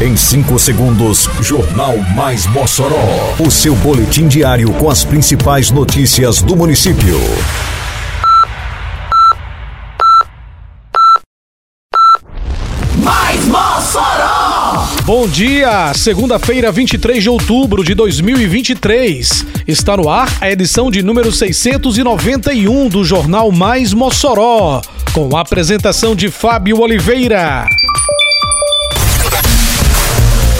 Em 5 segundos, Jornal Mais Mossoró. O seu boletim diário com as principais notícias do município. Mais Mossoró! Bom dia, segunda-feira, 23 de outubro de 2023. Está no ar a edição de número 691 do Jornal Mais Mossoró, com a apresentação de Fábio Oliveira.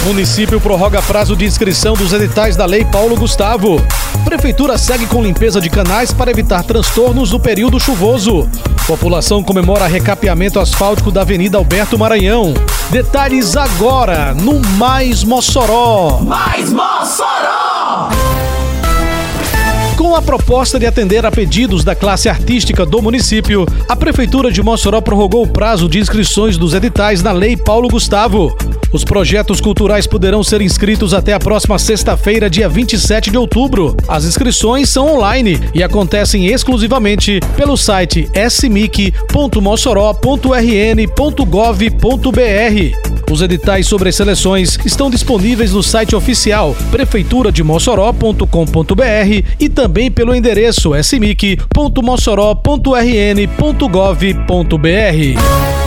Município prorroga prazo de inscrição dos editais da Lei Paulo Gustavo. Prefeitura segue com limpeza de canais para evitar transtornos no período chuvoso. População comemora recapeamento asfáltico da Avenida Alberto Maranhão. Detalhes agora no Mais Mossoró. Mais Mossoró! Com a proposta de atender a pedidos da classe artística do município, a Prefeitura de Mossoró prorrogou o prazo de inscrições dos editais na Lei Paulo Gustavo. Os projetos culturais poderão ser inscritos até a próxima sexta-feira, dia 27 de outubro. As inscrições são online e acontecem exclusivamente pelo site smic.mossoró.rn.gov.br. Os editais sobre as seleções estão disponíveis no site oficial prefeiturademossoró.com.br e também pelo endereço smic.mossoró.rn.gov.br.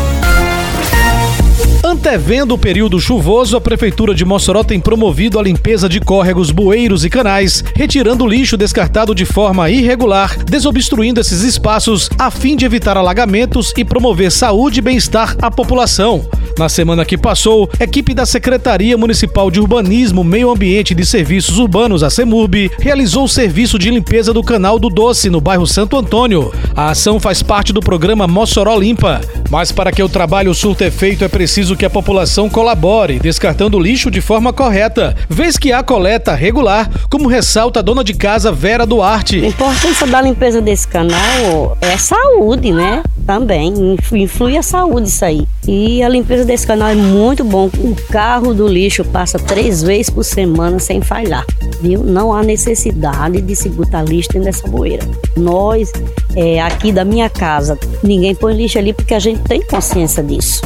Antevendo o período chuvoso, a Prefeitura de Mossoró tem promovido a limpeza de córregos, bueiros e canais, retirando lixo descartado de forma irregular, desobstruindo esses espaços a fim de evitar alagamentos e promover saúde e bem-estar à população. Na semana que passou, equipe da Secretaria Municipal de Urbanismo, Meio Ambiente e de Serviços Urbanos, a CEMURB, realizou o serviço de limpeza do Canal do Doce, no bairro Santo Antônio. A ação faz parte do programa Mossoró Limpa. Mas para que o trabalho surta efeito, é preciso que a população colabore, descartando lixo de forma correta, vez que há coleta regular, como ressalta a dona de casa Vera Duarte. A importância da limpeza desse canal é saúde, né? Também influi a saúde isso aí. E a limpeza desse canal é muito bom. O carro do lixo passa três vezes por semana sem falhar, viu? Não há necessidade de se botar lixo dentro dessa boeira. Nós, é, aqui da minha casa, ninguém põe lixo ali porque a gente tem consciência disso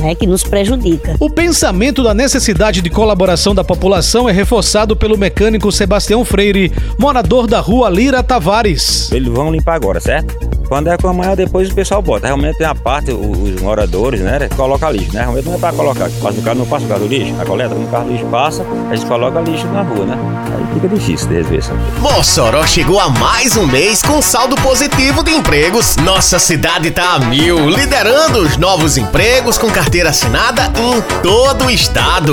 né, que nos prejudica. O pensamento da necessidade de colaboração da população é reforçado pelo mecânico Sebastião Freire, morador da rua Lira Tavares. Eles vão limpar agora, certo? Quando é com amanhã, depois o pessoal bota. Realmente tem a parte, os moradores, né? Coloca lixo, né? Realmente não é para colocar. Passa o carro, não passa o carro do lixo, a coleta, quando o carro do lixo passa, a gente coloca lixo na rua, né? Aí fica difícil de resolver isso. Mossoró chegou a mais um mês com saldo positivo de empregos. Nossa cidade tá a mil, liderando os novos empregos com carteira assinada em todo o estado.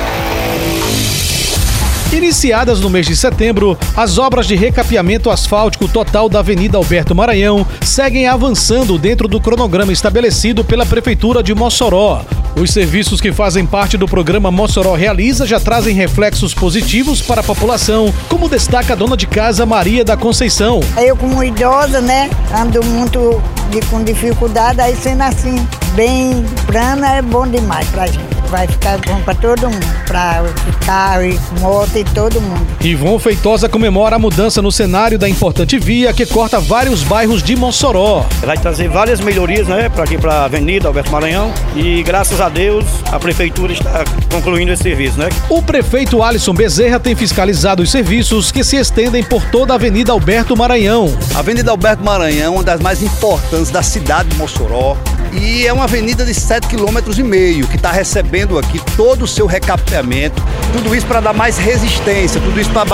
Iniciadas no mês de setembro, as obras de recapeamento asfáltico total da Avenida Alberto Maranhão seguem avançando dentro do cronograma estabelecido pela Prefeitura de Mossoró. Os serviços que fazem parte do programa Mossoró Realiza já trazem reflexos positivos para a população, como destaca a dona de casa Maria da Conceição. Eu, como idosa, né, ando muito de, com dificuldade, aí sendo assim, bem plana, é bom demais pra gente vai ficar bom para todo mundo, para carro e moto e todo mundo. Ivon Feitosa comemora a mudança no cenário da importante via que corta vários bairros de Mossoró. Vai trazer várias melhorias, né, para aqui para a Avenida Alberto Maranhão e graças a Deus a prefeitura está concluindo esse serviço, né? O prefeito Alisson Bezerra tem fiscalizado os serviços que se estendem por toda a Avenida Alberto Maranhão. A Avenida Alberto Maranhão é uma das mais importantes da cidade de Mossoró e é uma avenida de 7,5 km que está recebendo aqui todo o seu recapeamento, tudo isso para dar mais resistência, tudo isso para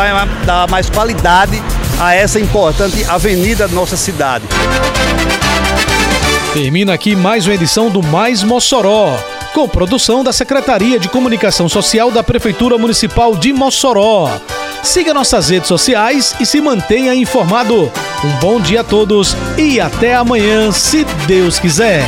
dar mais qualidade a essa importante avenida da nossa cidade. Termina aqui mais uma edição do Mais Mossoró, com produção da Secretaria de Comunicação Social da Prefeitura Municipal de Mossoró. Siga nossas redes sociais e se mantenha informado. Um bom dia a todos e até amanhã, se Deus quiser.